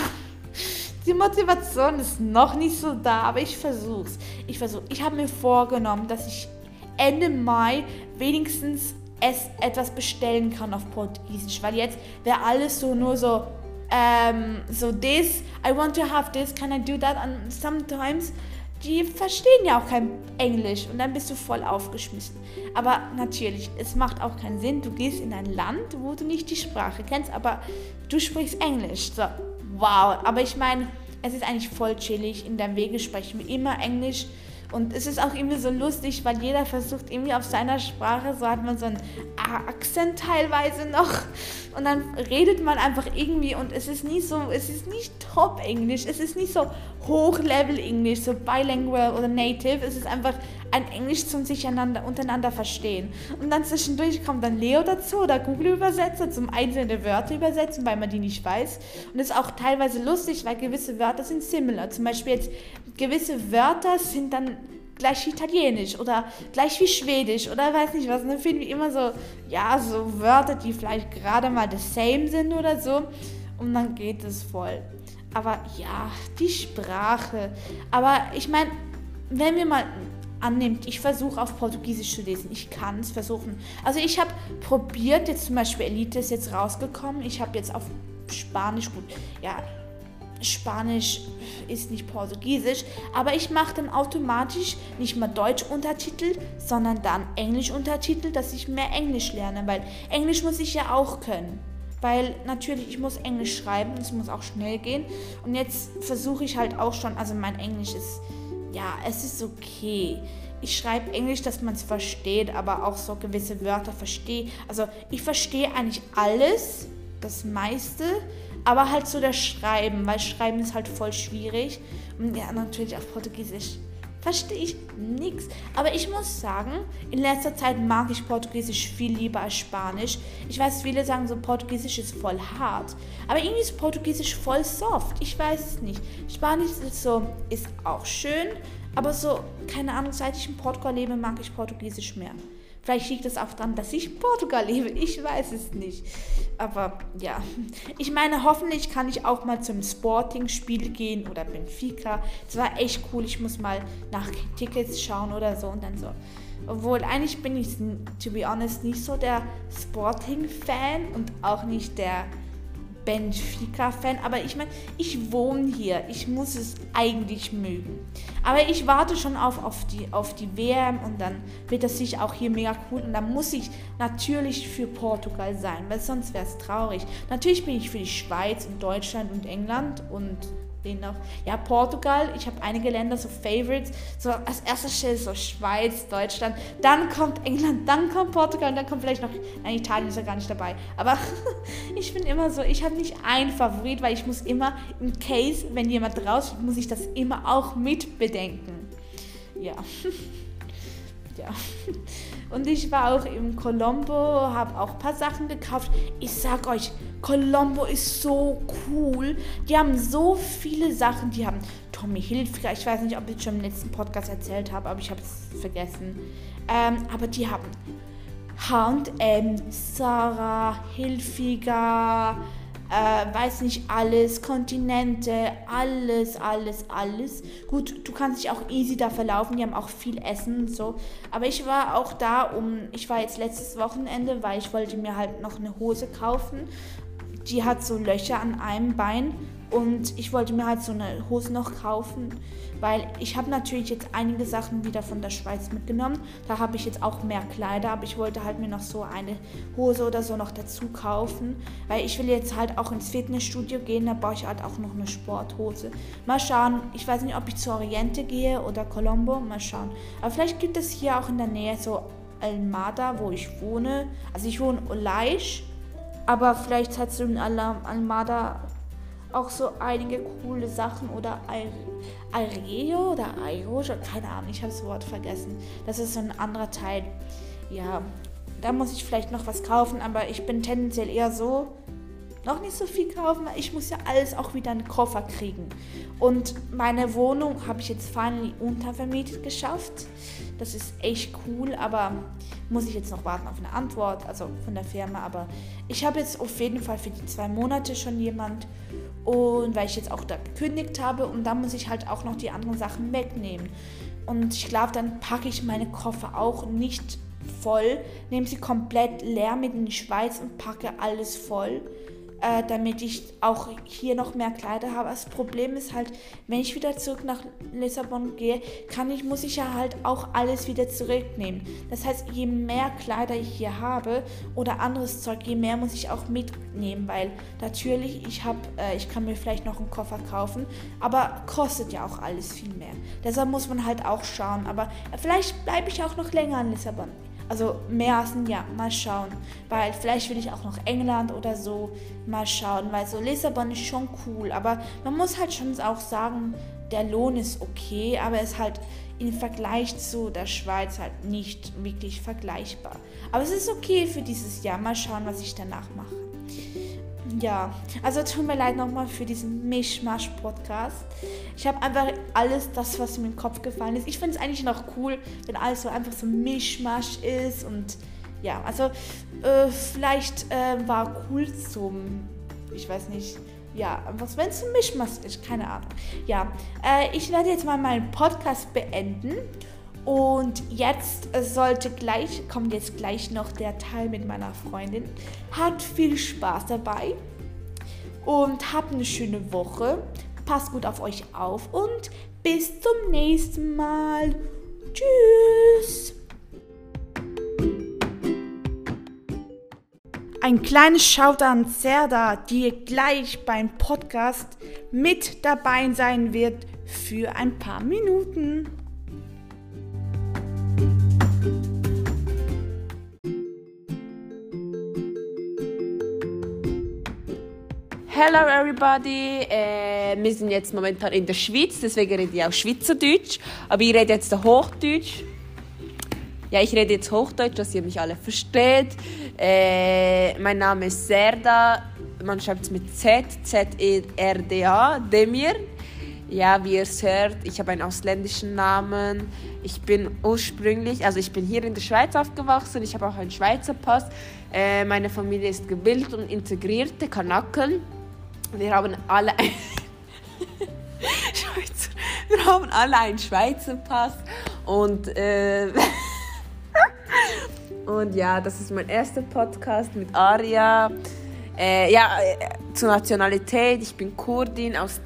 die Motivation ist noch nicht so da. Aber ich versuch's. Ich versuche. Ich habe mir vorgenommen, dass ich Ende Mai wenigstens es etwas bestellen kann auf Portugiesisch. Weil jetzt wäre alles so nur so um, so this, I want to have this, can I do that? And sometimes die verstehen ja auch kein Englisch und dann bist du voll aufgeschmissen. Aber natürlich, es macht auch keinen Sinn. Du gehst in ein Land, wo du nicht die Sprache kennst, aber du sprichst Englisch. So, wow. Aber ich meine, es ist eigentlich voll chillig. In der Wege sprechen wir immer Englisch. Und es ist auch irgendwie so lustig, weil jeder versucht irgendwie auf seiner Sprache, so hat man so einen Akzent teilweise noch. Und dann redet man einfach irgendwie und es ist nicht so, es ist nicht Top-Englisch, es ist nicht so Hochlevel-Englisch, so bilingual oder native. Es ist einfach ein Englisch zum sich untereinander verstehen. Und dann zwischendurch kommt dann Leo dazu oder Google-Übersetzer zum einzelne Wörter übersetzen, weil man die nicht weiß. Und es ist auch teilweise lustig, weil gewisse Wörter sind similar. Zum Beispiel jetzt gewisse Wörter sind dann gleich wie Italienisch oder gleich wie Schwedisch oder weiß nicht was. Und dann finden wir immer so, ja, so Wörter, die vielleicht gerade mal the same sind oder so. Und dann geht es voll. Aber ja, die Sprache. Aber ich meine, wenn wir mal annimmt, ich versuche auf Portugiesisch zu lesen. Ich kann es versuchen. Also ich habe probiert, jetzt zum Beispiel Elite ist jetzt rausgekommen. Ich habe jetzt auf Spanisch, gut, ja, Spanisch ist nicht Portugiesisch, aber ich mache dann automatisch nicht mal Deutsch-Untertitel, sondern dann Englisch-Untertitel, dass ich mehr Englisch lerne, weil Englisch muss ich ja auch können. Weil natürlich, ich muss Englisch schreiben, es muss auch schnell gehen. Und jetzt versuche ich halt auch schon, also mein Englisch ist, ja, es ist okay. Ich schreibe Englisch, dass man es versteht, aber auch so gewisse Wörter verstehe. Also ich verstehe eigentlich alles, das meiste, aber halt so das Schreiben, weil Schreiben ist halt voll schwierig. Und ja, natürlich auf Portugiesisch verstehe ich nichts. Aber ich muss sagen, in letzter Zeit mag ich Portugiesisch viel lieber als Spanisch. Ich weiß, viele sagen so, Portugiesisch ist voll hart. Aber irgendwie ist Portugiesisch voll soft. Ich weiß es nicht. Spanisch ist so, ist auch schön. Aber so, keine Ahnung, seit ich in Portugal lebe, mag ich Portugiesisch mehr. Vielleicht liegt es auch daran, dass ich in Portugal lebe. Ich weiß es nicht. Aber ja, ich meine, hoffentlich kann ich auch mal zum Sporting-Spiel gehen oder Benfica. Das war echt cool. Ich muss mal nach Tickets schauen oder so und dann so. Obwohl, eigentlich bin ich, to be honest, nicht so der Sporting-Fan und auch nicht der Benfica-Fan, aber ich meine, ich wohne hier, ich muss es eigentlich mögen. Aber ich warte schon auf, auf, die, auf die WM und dann wird das sicher auch hier mega cool und dann muss ich natürlich für Portugal sein, weil sonst wäre es traurig. Natürlich bin ich für die Schweiz und Deutschland und England und den noch. Ja, Portugal, ich habe einige Länder, so Favorites. So als erster Stelle so Schweiz, Deutschland, dann kommt England, dann kommt Portugal und dann kommt vielleicht noch. Nein, Italien ist ja gar nicht dabei. Aber ich bin immer so, ich habe nicht einen Favorit, weil ich muss immer, im Case, wenn jemand raus, muss ich das immer auch mit bedenken. Ja. ja. Und ich war auch im Colombo, habe auch ein paar Sachen gekauft. Ich sag euch, Colombo ist so cool. Die haben so viele Sachen. Die haben Tommy Hilfiger. Ich weiß nicht, ob ich es schon im letzten Podcast erzählt habe, aber ich habe es vergessen. Ähm, aber die haben H&M, Sarah, Hilfiger, äh, weiß nicht alles, Kontinente, alles, alles, alles. Gut, du kannst dich auch easy da verlaufen, die haben auch viel Essen und so. Aber ich war auch da, um, ich war jetzt letztes Wochenende, weil ich wollte mir halt noch eine Hose kaufen. Die hat so Löcher an einem Bein Und ich wollte mir halt so eine Hose noch kaufen, weil ich habe natürlich jetzt einige Sachen wieder von der Schweiz mitgenommen. Da habe ich jetzt auch mehr Kleider, aber ich wollte halt mir noch so eine Hose oder so noch dazu kaufen, weil ich will jetzt halt auch ins Fitnessstudio gehen, da brauche ich halt auch noch eine Sporthose. Mal schauen, ich weiß nicht, ob ich zu Oriente gehe oder Colombo, mal schauen. Aber vielleicht gibt es hier auch in der Nähe so Almada, wo ich wohne. Also ich wohne in Leisch, aber vielleicht hat so in Almada auch so einige coole Sachen oder Aireo oder Airo, keine Ahnung, ich habe das Wort vergessen. Das ist so ein anderer Teil. Ja, da muss ich vielleicht noch was kaufen, aber ich bin tendenziell eher so, noch nicht so viel kaufen, weil ich muss ja alles auch wieder in den Koffer kriegen. Und meine Wohnung habe ich jetzt finally untervermietet geschafft. Das ist echt cool, aber muss ich jetzt noch warten auf eine Antwort, also von der Firma. Aber ich habe jetzt auf jeden Fall für die zwei Monate schon jemand und weil ich jetzt auch da gekündigt habe und dann muss ich halt auch noch die anderen Sachen wegnehmen. Und ich glaube, dann packe ich meine Koffer auch nicht voll, nehme sie komplett leer mit in die Schweiz und packe alles voll äh, damit ich auch hier noch mehr Kleider habe. Das Problem ist halt, wenn ich wieder zurück nach Lissabon gehe, kann ich, muss ich ja halt auch alles wieder zurücknehmen. Das heißt, je mehr Kleider ich hier habe oder anderes Zeug, je mehr muss ich auch mitnehmen, weil natürlich, ich habe, äh, ich kann mir vielleicht noch einen Koffer kaufen, aber kostet ja auch alles viel mehr. Deshalb muss man halt auch schauen. Aber vielleicht bleibe ich auch noch länger in Lissabon. Also mehr als ein Jahr, mal schauen. Weil vielleicht will ich auch noch England oder so mal schauen. Weil so Lissabon ist schon cool. Aber man muss halt schon auch sagen, der Lohn ist okay, aber es ist halt im Vergleich zu der Schweiz halt nicht wirklich vergleichbar. Aber es ist okay für dieses Jahr. Mal schauen, was ich danach mache. Ja, also tut mir leid nochmal für diesen Mischmasch-Podcast. Ich habe einfach alles das, was mir im Kopf gefallen ist. Ich finde es eigentlich noch cool, wenn alles so einfach so Mischmasch ist. Und ja, also äh, vielleicht äh, war cool zum, ich weiß nicht, ja, was wenn es ein Mischmasch ist, keine Ahnung. Ja, äh, ich werde jetzt mal meinen Podcast beenden. Und jetzt sollte gleich, kommt jetzt gleich noch der Teil mit meiner Freundin. Hat viel Spaß dabei und habt eine schöne Woche. Passt gut auf euch auf und bis zum nächsten Mal. Tschüss. Ein kleines Shoutout an Serda, die gleich beim Podcast mit dabei sein wird für ein paar Minuten. Hello everybody! Äh, wir sind jetzt momentan in der Schweiz, deswegen rede ich auch Schweizerdeutsch. Aber ich rede jetzt Hochdeutsch. Ja, ich rede jetzt Hochdeutsch, dass ihr mich alle versteht. Äh, mein Name ist Serda. Man schreibt es mit Z, Z-E-R-D-A, Demir. Ja, wie ihr es hört, ich habe einen ausländischen Namen. Ich bin ursprünglich, also ich bin hier in der Schweiz aufgewachsen. Ich habe auch einen Schweizer Pass. Äh, meine Familie ist gebildet und integrierte Kanaken. Wir haben alle Schweizer, wir haben alle einen Schweizer Pass und äh, und ja, das ist mein erster Podcast mit Aria. Äh, ja, äh, zur Nationalität, ich bin Kurdin aus,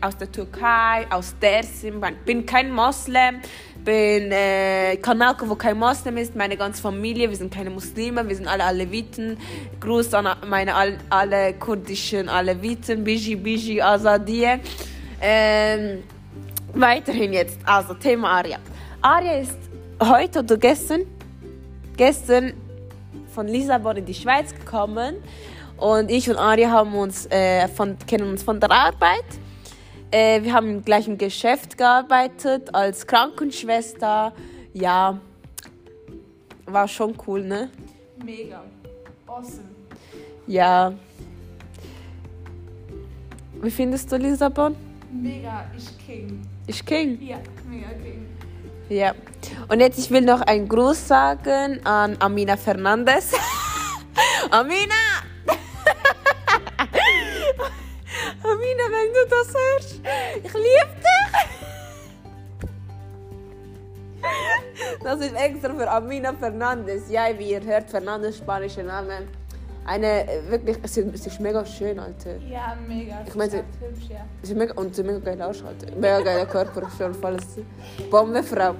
aus der Türkei, aus Dersim, bin kein Moslem, bin äh, Kanake, wo kein Moslem ist, meine ganze Familie, wir sind keine Muslime, wir sind alle Aleviten. Gruß an meine all, alle kurdischen Aleviten, Biji, Biji, Azadie. Ähm, weiterhin jetzt, also Thema Aria. Aria ist heute oder gestern, gestern von Lissabon in die Schweiz gekommen und ich und Aria haben uns, äh, von, kennen uns von der Arbeit. Äh, wir haben im gleichen Geschäft gearbeitet als Krankenschwester. Ja, war schon cool, ne? Mega. Awesome. Ja. Wie findest du Lissabon? Mega, ich King. Ich King? Ja, mega King. Ja. Und jetzt, ich will noch einen Gruß sagen an Amina Fernandes. Amina! Amina, wenn du das hörst, ich liebe dich. Das ist extra für Amina Fernandes. Ja, wie ihr hört, Fernandes spanischer Name. Eine, äh, wirklich, sie, sie ist mega schön, Alter. Ja, mega. Ich meine, sie hübsch, ja. Sie ist mega, und sie mega geil Arsch, Alter. Mega geiler Körper, schon volles Bombenfrau.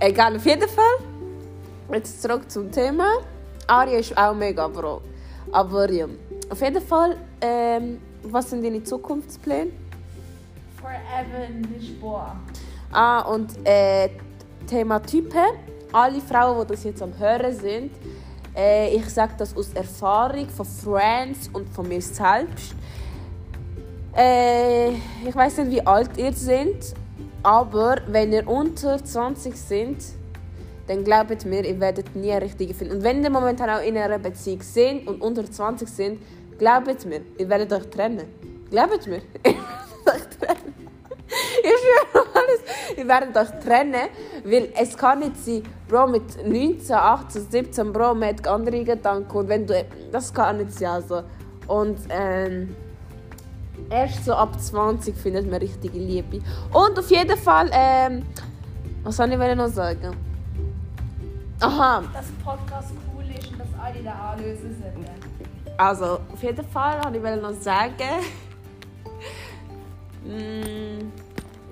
Egal, auf jeden Fall. Jetzt zurück zum Thema. Aria ist auch mega, Bro. Aber ja, auf jeden Fall, ähm, was sind deine Zukunftspläne? Forever in Lisboa. Ah, und äh, Thema Typen. Alle Frauen, die das jetzt am Hören sind, äh, ich sage das aus Erfahrung von Friends und von mir selbst. Äh, ich weiß nicht, wie alt ihr seid, aber wenn ihr unter 20 seid, dann glaubt mir, ihr werdet nie eine richtige finden. Und wenn ihr momentan auch in einer Beziehung seid und unter 20 sind, glaubt mir, ihr werdet euch trennen. Glaubt mir, ihr werdet euch trennen. Ich schwöre alles, ihr werdet euch trennen, weil es kann nicht sein, Bro, mit 19, 18, 17, Bro, man hat andere Gedanken und wenn du, das kann nicht sein, also. Und, ähm, erst so ab 20 findet man richtige Liebe. Und auf jeden Fall, ähm, was soll ich noch sagen? Aha, Dass Podcast cool ist und dass alle da anlösen sollten. Also auf jeden Fall wollte ich noch sagen. Mm,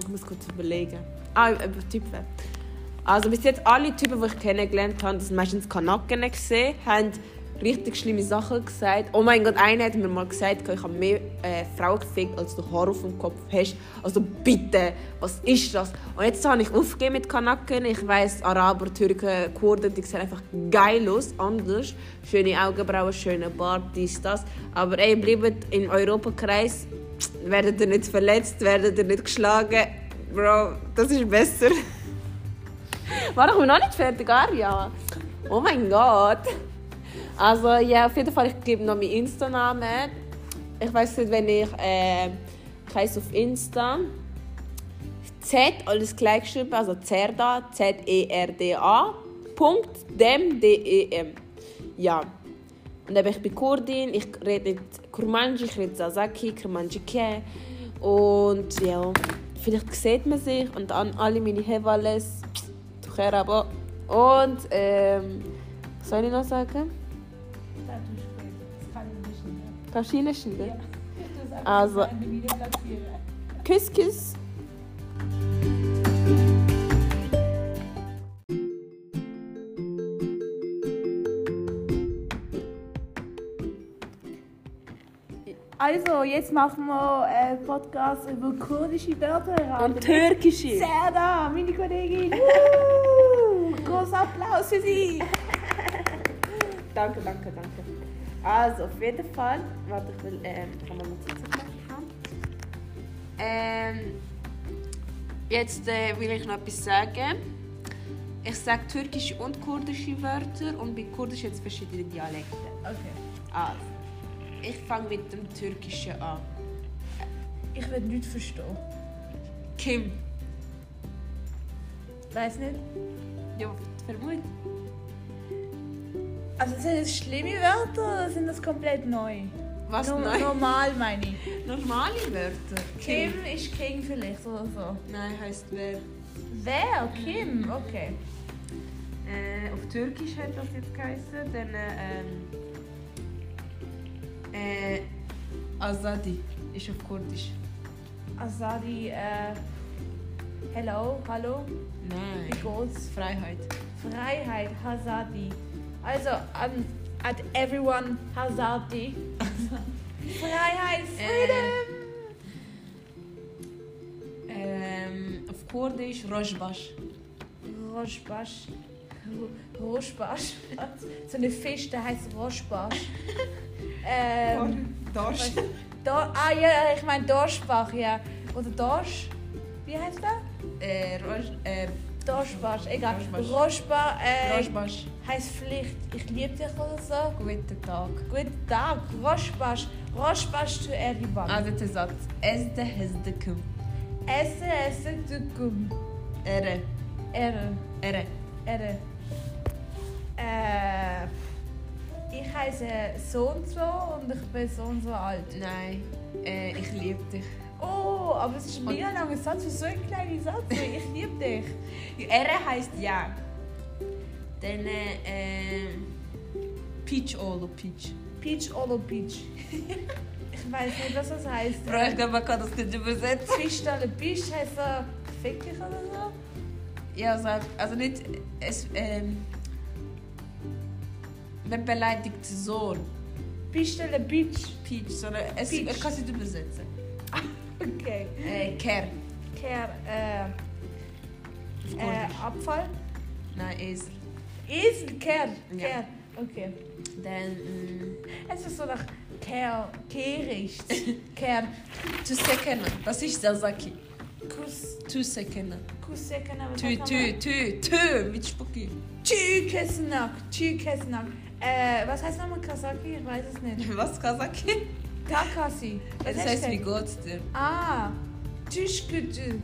ich muss kurz überlegen. Ah, über Typen. Also bis jetzt alle Typen, die ich kennengelernt habe, das sind meistens Kanaken gesehen, haben richtig schlimme Sachen gesagt. Oh mein Gott, einer hat mir mal gesagt, ich habe mehr äh, Frauen gefickt, als du Haar auf dem Kopf hast. Also bitte, was ist das? Und jetzt habe ich aufgegeben mit Kanaken. Ich weiß, Araber, Türken, Kurden, die sehen einfach geil aus, anders. Schöne Augenbrauen, schöne Bart, dies, das. Aber ey, bleibt im Europakreis, werdet ihr nicht verletzt, werdet ihr nicht geschlagen. Bro, das ist besser. War ich noch nicht fertig, Arja? Oh mein Gott. Also ja, auf jeden Fall, ich gebe noch meinen Insta-Namen. Ich weiß nicht, wenn ich, äh, ich heiße auf Insta Z, alles gleich geschrieben, also Zerda, Z-E-R-D-A, Punkt, dem, D-E-M. Ja. Und eben, ich bin Kurdin, ich rede nicht Kurmanji, ich rede Sasaki, Kurmanji Ke. Und ja, vielleicht sieht man sich und an alle meine Hevales, Tucherabo. Und ähm, was soll ich noch sagen? Du reinschneiden? Ja. Also-. Küss, küss. Also, jetzt machen wir einen Podcast über kurdische Wörter. Und türkische. Serda, meine Kollegin. Großer Applaus für sie. Danke, danke, danke. Also, auf jeden Fall. Warte, ich will. Ähm, kann man Notizen machen? Ähm. Jetzt äh, will ich noch etwas sagen. Ich sage türkische und kurdische Wörter und bei Kurdisch jetzt verschiedene Dialekte. Okay. Also, ich fange mit dem Türkischen an. Ich will nichts verstehen. Kim. Weiß nicht. Ja, vermutlich. Also sind das schlimme Wörter oder sind das komplett neu? Was No- neu? Normal meine ich. Normale Wörter. Kim ist King vielleicht oder so. Nein, heißt wer. Wer? Kim? Okay. Äh, auf Türkisch hat das jetzt geheißen. Dann ähm, äh, Azadi ist auf Kurdisch. Asadi, äh, hello, hallo, Nein. wie geht's? Freiheit. Freiheit, Hazadi. Also, an, at everyone, Hazadi. Freiheit, Freedom. Ähm, auf Kurdisch Rojbash. Roshbash. Roshbash. so eine Fisch, der heißt Roshbash. ähm, Dorsch. Do ah ja, ich meine Dorschbach, ja. Oder Dorsch? Wie heißt der? Äh, Roj, äh, Dorschbash, egal. Roshba äh. Heißt Pflicht. Ich liebe dich oder so. Guten Tag. Guten Tag, Roshbash. Roshbash to everyone. Also der Satz. Ezde hezdekum. Esse, esse, dukum. Ere. Ere, Ere. ere. Äh, ich heiße so und so und ich bin so und so alt. Nein. Äh, ich liebe dich. Oh, aber es ist ein mega langer Satz für so einen kleinen Satz. Ich liebe dich. Ere heißt ja. Äh, äh, Peach Olo Peach. Peach oder Peach? ich weiß nicht, was das heißt. Bro, ich kann das nicht übersetzen. Pistolle Peach heißt er fick dich oder so? Ja, also, also nicht. Es, ähm, man beleidigt so Pistolle Peach. Peach, sondern es, Peach. ich kann es nicht übersetzen. Okay. Äh, Ker. Ker, äh, äh. Abfall. Nein, Esel. Esel, Ker, Ja. Ker. Okay. Dann, mm, Es ist so nach Ker, kehricht. Tu sekene. Das ist Sasaki. Kuss, Tu sekene. Kussekene. Tu, tu, tu, tu, mit Spucki. Tschü-Kessenack, Tschü-Kessenack. Äh, was heißt nochmal Kasaki? Ich weiß es nicht. Was Kasaki? Takasi. Was Das heißt, wie das? dir? Ah, Tschüschgütü.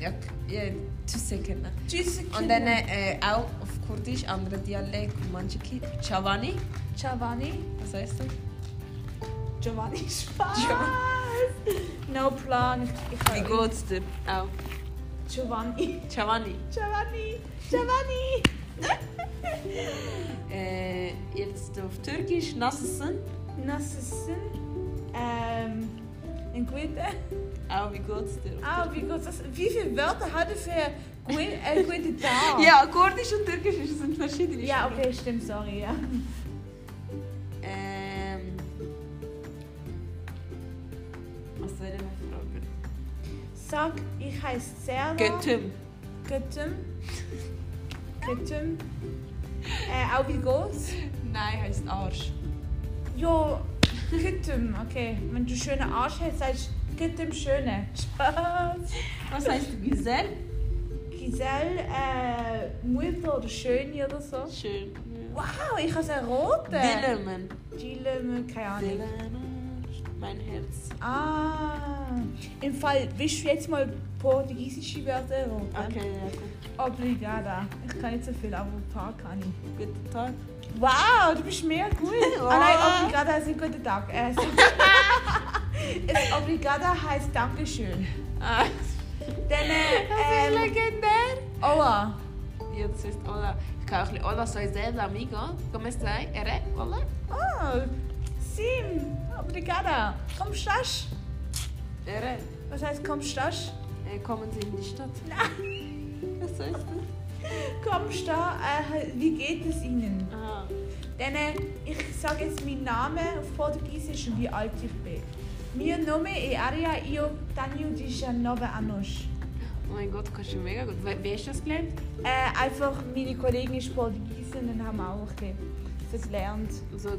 Ja, ja, tu sekene. Tschüssekene. Und dann äh, auch auf Kurdisch, andere Dialekt, manche Ki. Chavani. Giovanni. Was heißt das? Giovanni Spaß. Giovanni. No plan. Wie geht's dir? Auch. Giovanni. Chavani. Giovanni. Giovanni. Äh, jetzt auf Türkisch, Nasılsın? Nasılsın? Ähm, in Gute. Auch wie geht's dir? Ah, wie gut das. Wie viele Wörter hat er für Gute, äh, Tag? Ja, Kurdisch und Türkisch sind verschiedene Ja, okay, stimmt, sorry, ja. Ähm. Was soll ich noch fragen? Sag, ich heiße Serda. Götüm. Götüm. Götüm. Äh, auch wie groß? Nein, heißt Arsch. Jo, Götüm, okay. Wenn du schöne Arsch hast, sagst du Götüm schöne. Spaß. Was heißt Gesell? Giselle, äh, Mutter oder Schöne oder so. Schön. Wow, ich habe eine rote. Dilemen. Gile, keine Ahnung. Dilemen. Mein Herz. Ah, im Fall, willst du jetzt mal portugiesische Wörter erraten? Okay, ja, gut. Obrigada. Ich kann nicht so viel, aber ein paar kann ich. Guten Tag. Wow, du bist mega gut. Ah nein, Obrigada ist ein guter Tag. Äh, es, Obrigada heißt Dankeschön. Ah, Dann, äh, ähm, legendär. Ola. Jetzt ist Hola. Ich kann auch ein bisschen Hola, soy Zelda, amigo. ¿Cómo estás? ¿Eres? Hola. Oh, sim. Obrigada. Komm, Stasch. ¿Eres? Was heißt komm, Stasch? Äh, kommen Sie in die Stadt? Was heißt das? Komm, Sta. Äh, wie geht es Ihnen? Aha. Dann, äh, ich sage jetzt meinen Namen auf Portugiesisch und wie alt ich bin. Meu nome Aria e eu tenho 19 anos. Oh mein Gott, kannst du mega gut. Wie, wie hast du das gelernt? Äh, einfach, meine Kollegin ist Portugiesin und haben auch das gelernt. So.